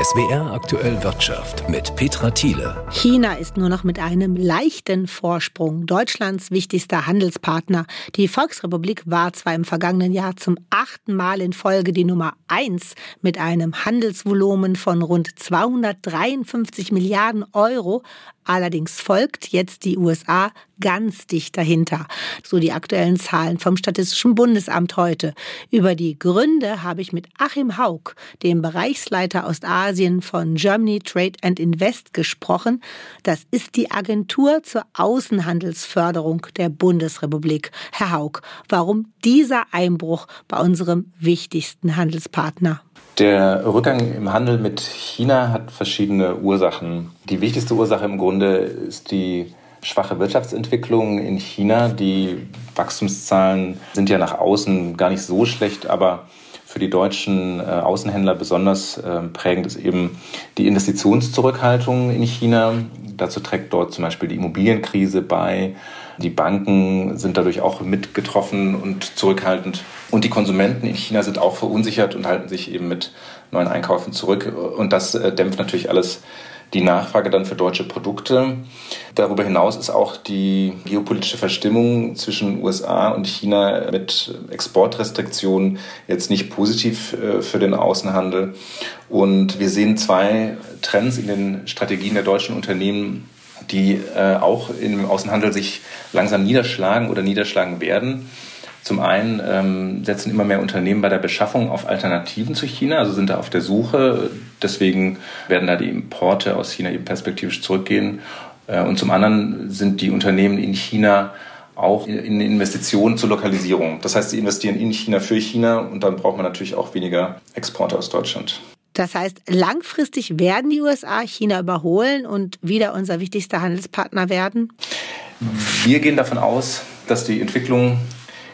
SWR aktuell Wirtschaft mit Petra Thiele. China ist nur noch mit einem leichten Vorsprung Deutschlands wichtigster Handelspartner. Die Volksrepublik war zwar im vergangenen Jahr zum achten Mal in Folge die Nummer eins mit einem Handelsvolumen von rund 253 Milliarden Euro, Allerdings folgt jetzt die USA ganz dicht dahinter. So die aktuellen Zahlen vom Statistischen Bundesamt heute. Über die Gründe habe ich mit Achim Haug, dem Bereichsleiter Ostasien von Germany Trade and Invest, gesprochen. Das ist die Agentur zur Außenhandelsförderung der Bundesrepublik. Herr Haug, warum dieser Einbruch bei unserem wichtigsten Handelspartner? Der Rückgang im Handel mit China hat verschiedene Ursachen. Die wichtigste Ursache im Grunde ist die schwache Wirtschaftsentwicklung in China. Die Wachstumszahlen sind ja nach außen gar nicht so schlecht, aber für die deutschen äh, Außenhändler besonders äh, prägend ist eben die Investitionszurückhaltung in China. Dazu trägt dort zum Beispiel die Immobilienkrise bei. Die Banken sind dadurch auch mit getroffen und zurückhaltend. Und die Konsumenten in China sind auch verunsichert und halten sich eben mit neuen Einkaufen zurück. Und das äh, dämpft natürlich alles die Nachfrage dann für deutsche Produkte. Darüber hinaus ist auch die geopolitische Verstimmung zwischen USA und China mit Exportrestriktionen jetzt nicht positiv äh, für den Außenhandel. Und wir sehen zwei Trends in den Strategien der deutschen Unternehmen, die äh, auch im Außenhandel sich langsam niederschlagen oder niederschlagen werden. Zum einen ähm, setzen immer mehr Unternehmen bei der Beschaffung auf Alternativen zu China, also sind da auf der Suche. Deswegen werden da die Importe aus China eben perspektivisch zurückgehen. Äh, und zum anderen sind die Unternehmen in China auch in Investitionen zur Lokalisierung. Das heißt, sie investieren in China für China und dann braucht man natürlich auch weniger Exporte aus Deutschland. Das heißt, langfristig werden die USA China überholen und wieder unser wichtigster Handelspartner werden? Wir gehen davon aus, dass die Entwicklung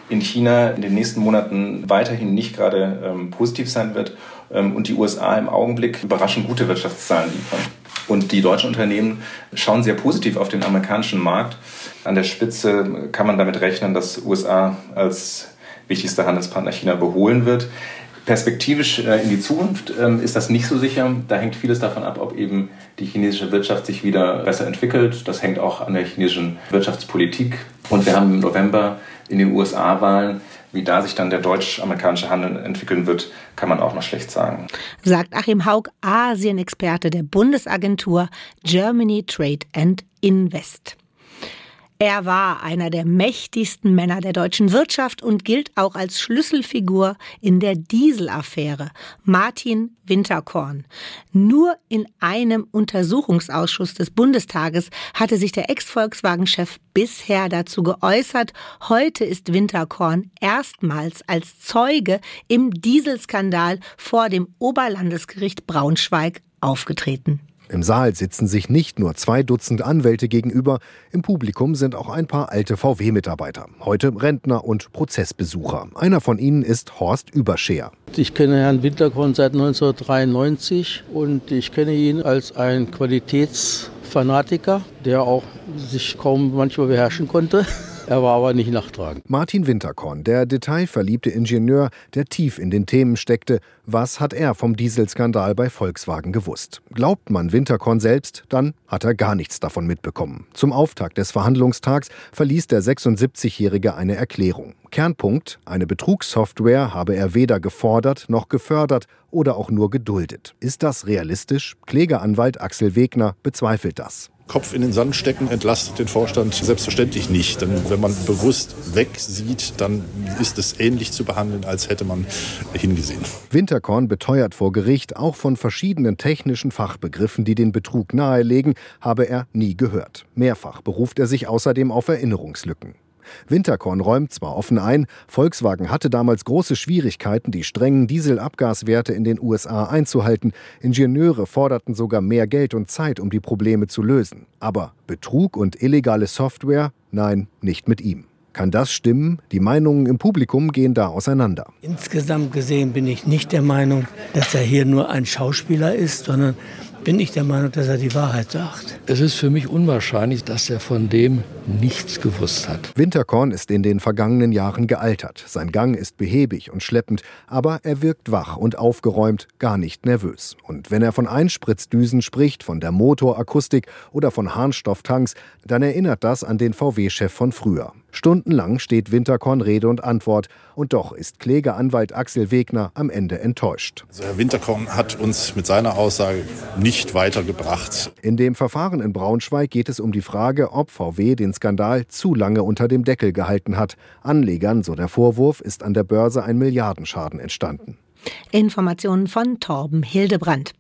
in China in den nächsten Monaten weiterhin nicht gerade ähm, positiv sein wird ähm, und die USA im Augenblick überraschend gute Wirtschaftszahlen liefern. Und die deutschen Unternehmen schauen sehr positiv auf den amerikanischen Markt. An der Spitze kann man damit rechnen, dass USA als wichtigster Handelspartner China beholen wird. Perspektivisch äh, in die Zukunft ähm, ist das nicht so sicher. Da hängt vieles davon ab, ob eben die chinesische Wirtschaft sich wieder besser entwickelt. Das hängt auch an der chinesischen Wirtschaftspolitik. Und wir haben im November in den USA-Wahlen. Wie da sich dann der deutsch-amerikanische Handel entwickeln wird, kann man auch noch schlecht sagen. Sagt Achim Haug, Asien-Experte der Bundesagentur Germany Trade and Invest. Er war einer der mächtigsten Männer der deutschen Wirtschaft und gilt auch als Schlüsselfigur in der Dieselaffäre. Martin Winterkorn. Nur in einem Untersuchungsausschuss des Bundestages hatte sich der Ex-Volkswagen-Chef bisher dazu geäußert. Heute ist Winterkorn erstmals als Zeuge im Dieselskandal vor dem Oberlandesgericht Braunschweig aufgetreten. Im Saal sitzen sich nicht nur zwei Dutzend Anwälte gegenüber, im Publikum sind auch ein paar alte VW-Mitarbeiter, heute Rentner und Prozessbesucher. Einer von ihnen ist Horst Überscheer. Ich kenne Herrn Winterkorn seit 1993 und ich kenne ihn als ein Qualitätsfanatiker, der auch sich kaum manchmal beherrschen konnte. Er war aber nicht nachtragend. Martin Winterkorn, der detailverliebte Ingenieur, der tief in den Themen steckte. Was hat er vom Dieselskandal bei Volkswagen gewusst? Glaubt man Winterkorn selbst, dann hat er gar nichts davon mitbekommen. Zum Auftakt des Verhandlungstags verließ der 76-Jährige eine Erklärung. Kernpunkt, eine Betrugssoftware habe er weder gefordert noch gefördert oder auch nur geduldet. Ist das realistisch? Klägeranwalt Axel Wegner bezweifelt das. Kopf in den Sand stecken entlastet den Vorstand selbstverständlich nicht. Denn wenn man bewusst wegsieht, dann ist es ähnlich zu behandeln, als hätte man hingesehen. Winterkorn beteuert vor Gericht, auch von verschiedenen technischen Fachbegriffen, die den Betrug nahelegen, habe er nie gehört. Mehrfach beruft er sich außerdem auf Erinnerungslücken. Winterkorn räumt zwar offen ein, Volkswagen hatte damals große Schwierigkeiten, die strengen Dieselabgaswerte in den USA einzuhalten. Ingenieure forderten sogar mehr Geld und Zeit, um die Probleme zu lösen. Aber Betrug und illegale Software? Nein, nicht mit ihm. Kann das stimmen? Die Meinungen im Publikum gehen da auseinander. Insgesamt gesehen bin ich nicht der Meinung, dass er hier nur ein Schauspieler ist, sondern bin ich der Meinung, dass er die Wahrheit sagt. Es ist für mich unwahrscheinlich, dass er von dem nichts gewusst hat. Winterkorn ist in den vergangenen Jahren gealtert. Sein Gang ist behäbig und schleppend, aber er wirkt wach und aufgeräumt, gar nicht nervös. Und wenn er von Einspritzdüsen spricht, von der Motorakustik oder von Harnstofftanks, dann erinnert das an den VW-Chef von früher. Stundenlang steht Winterkorn Rede und Antwort. Und doch ist Klägeranwalt Axel Wegner am Ende enttäuscht. Also Herr Winterkorn hat uns mit seiner Aussage nicht weitergebracht. In dem Verfahren in Braunschweig geht es um die Frage, ob VW den Skandal zu lange unter dem Deckel gehalten hat. Anlegern, so der Vorwurf, ist an der Börse ein Milliardenschaden entstanden. Informationen von Torben Hildebrand.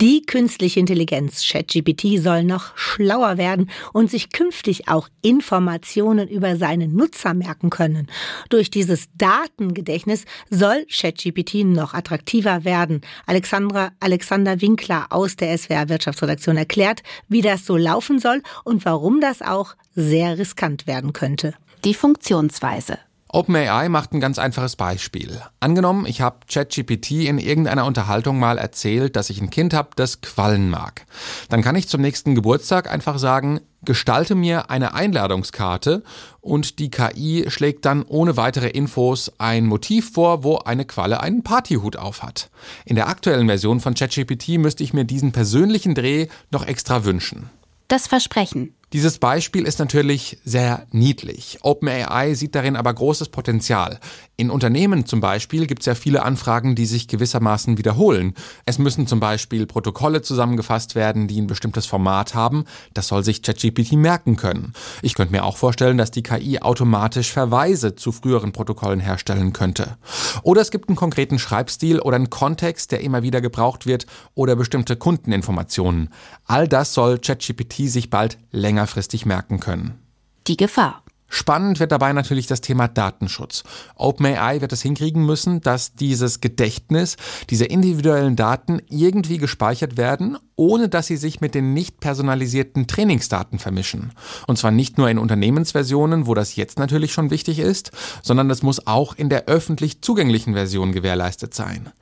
Die künstliche Intelligenz ChatGPT soll noch schlauer werden und sich künftig auch Informationen über seine Nutzer merken können. Durch dieses Datengedächtnis soll ChatGPT noch attraktiver werden. Alexandra Alexander Winkler aus der SWR Wirtschaftsredaktion erklärt, wie das so laufen soll und warum das auch sehr riskant werden könnte. Die Funktionsweise. OpenAI macht ein ganz einfaches Beispiel. Angenommen, ich habe ChatGPT in irgendeiner Unterhaltung mal erzählt, dass ich ein Kind habe, das Quallen mag. Dann kann ich zum nächsten Geburtstag einfach sagen, gestalte mir eine Einladungskarte und die KI schlägt dann ohne weitere Infos ein Motiv vor, wo eine Qualle einen Partyhut aufhat. In der aktuellen Version von ChatGPT müsste ich mir diesen persönlichen Dreh noch extra wünschen. Das Versprechen. Dieses Beispiel ist natürlich sehr niedlich. OpenAI sieht darin aber großes Potenzial. In Unternehmen zum Beispiel gibt es ja viele Anfragen, die sich gewissermaßen wiederholen. Es müssen zum Beispiel Protokolle zusammengefasst werden, die ein bestimmtes Format haben. Das soll sich ChatGPT merken können. Ich könnte mir auch vorstellen, dass die KI automatisch Verweise zu früheren Protokollen herstellen könnte. Oder es gibt einen konkreten Schreibstil oder einen Kontext, der immer wieder gebraucht wird oder bestimmte Kundeninformationen. All das soll ChatGPT sich bald länger längerfristig merken können. Die Gefahr. Spannend wird dabei natürlich das Thema Datenschutz. OpenAI wird es hinkriegen müssen, dass dieses Gedächtnis, diese individuellen Daten irgendwie gespeichert werden, ohne dass sie sich mit den nicht personalisierten Trainingsdaten vermischen. Und zwar nicht nur in Unternehmensversionen, wo das jetzt natürlich schon wichtig ist, sondern es muss auch in der öffentlich zugänglichen Version gewährleistet sein.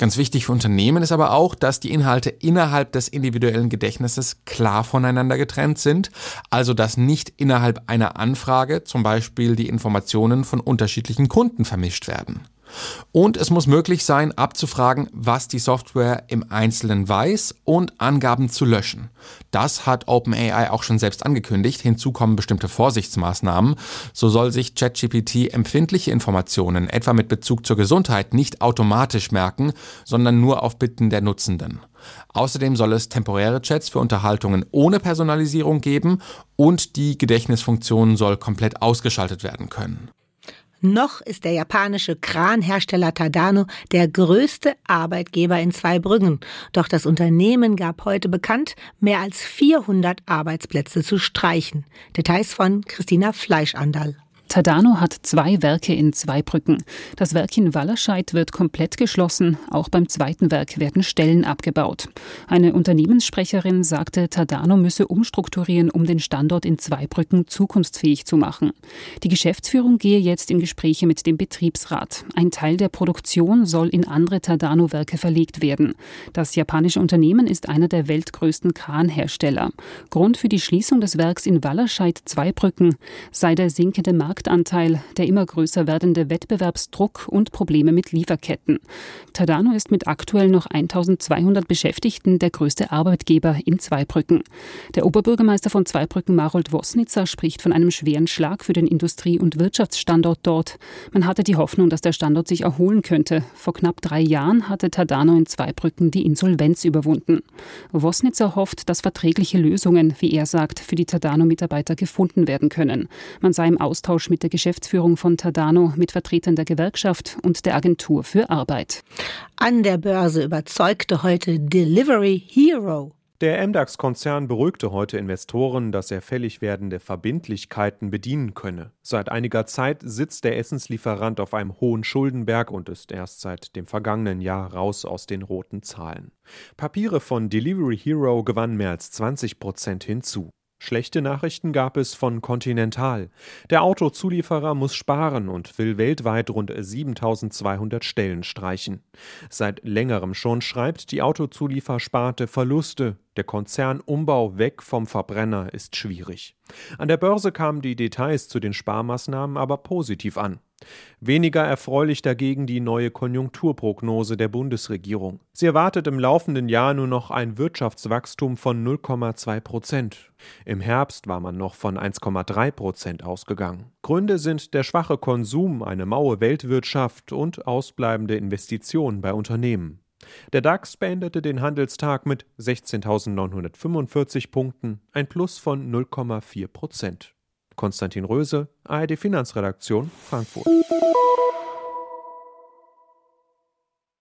Ganz wichtig für Unternehmen ist aber auch, dass die Inhalte innerhalb des individuellen Gedächtnisses klar voneinander getrennt sind, also dass nicht innerhalb einer Anfrage zum Beispiel die Informationen von unterschiedlichen Kunden vermischt werden. Und es muss möglich sein, abzufragen, was die Software im Einzelnen weiß und Angaben zu löschen. Das hat OpenAI auch schon selbst angekündigt. Hinzu kommen bestimmte Vorsichtsmaßnahmen. So soll sich ChatGPT empfindliche Informationen, etwa mit Bezug zur Gesundheit, nicht automatisch merken, sondern nur auf Bitten der Nutzenden. Außerdem soll es temporäre Chats für Unterhaltungen ohne Personalisierung geben und die Gedächtnisfunktion soll komplett ausgeschaltet werden können. Noch ist der japanische Kranhersteller Tadano der größte Arbeitgeber in Zweibrücken. Doch das Unternehmen gab heute bekannt, mehr als 400 Arbeitsplätze zu streichen. Details von Christina Fleischandal. Tadano hat zwei Werke in Zweibrücken. Das Werk in Wallerscheid wird komplett geschlossen. Auch beim zweiten Werk werden Stellen abgebaut. Eine Unternehmenssprecherin sagte, Tadano müsse umstrukturieren, um den Standort in Zweibrücken zukunftsfähig zu machen. Die Geschäftsführung gehe jetzt in Gespräche mit dem Betriebsrat. Ein Teil der Produktion soll in andere Tadano-Werke verlegt werden. Das japanische Unternehmen ist einer der weltgrößten Kranhersteller. Grund für die Schließung des Werks in Wallerscheid Zweibrücken sei der sinkende Markt Marktanteil, der immer größer werdende Wettbewerbsdruck und Probleme mit Lieferketten. Tadano ist mit aktuell noch 1200 Beschäftigten der größte Arbeitgeber in Zweibrücken. Der Oberbürgermeister von Zweibrücken, Marold Wosnitzer, spricht von einem schweren Schlag für den Industrie- und Wirtschaftsstandort dort. Man hatte die Hoffnung, dass der Standort sich erholen könnte. Vor knapp drei Jahren hatte Tadano in Zweibrücken die Insolvenz überwunden. Wosnitzer hofft, dass verträgliche Lösungen, wie er sagt, für die Tadano-Mitarbeiter gefunden werden können. Man sei im Austausch mit der Geschäftsführung von Tadano, mit Vertretern der Gewerkschaft und der Agentur für Arbeit. An der Börse überzeugte heute Delivery Hero. Der MDAX-Konzern beruhigte heute Investoren, dass er fällig werdende Verbindlichkeiten bedienen könne. Seit einiger Zeit sitzt der Essenslieferant auf einem hohen Schuldenberg und ist erst seit dem vergangenen Jahr raus aus den roten Zahlen. Papiere von Delivery Hero gewannen mehr als 20 Prozent hinzu. Schlechte Nachrichten gab es von Continental. Der Autozulieferer muss sparen und will weltweit rund 7200 Stellen streichen. Seit längerem schon schreibt die Autozuliefersparte Verluste. Der Konzernumbau weg vom Verbrenner ist schwierig. An der Börse kamen die Details zu den Sparmaßnahmen aber positiv an. Weniger erfreulich dagegen die neue Konjunkturprognose der Bundesregierung. Sie erwartet im laufenden Jahr nur noch ein Wirtschaftswachstum von 0,2 Prozent. Im Herbst war man noch von 1,3 Prozent ausgegangen. Gründe sind der schwache Konsum, eine maue Weltwirtschaft und ausbleibende Investitionen bei Unternehmen. Der DAX beendete den Handelstag mit 16.945 Punkten, ein Plus von 0,4 Prozent. Konstantin Röse, ARD Finanzredaktion, Frankfurt.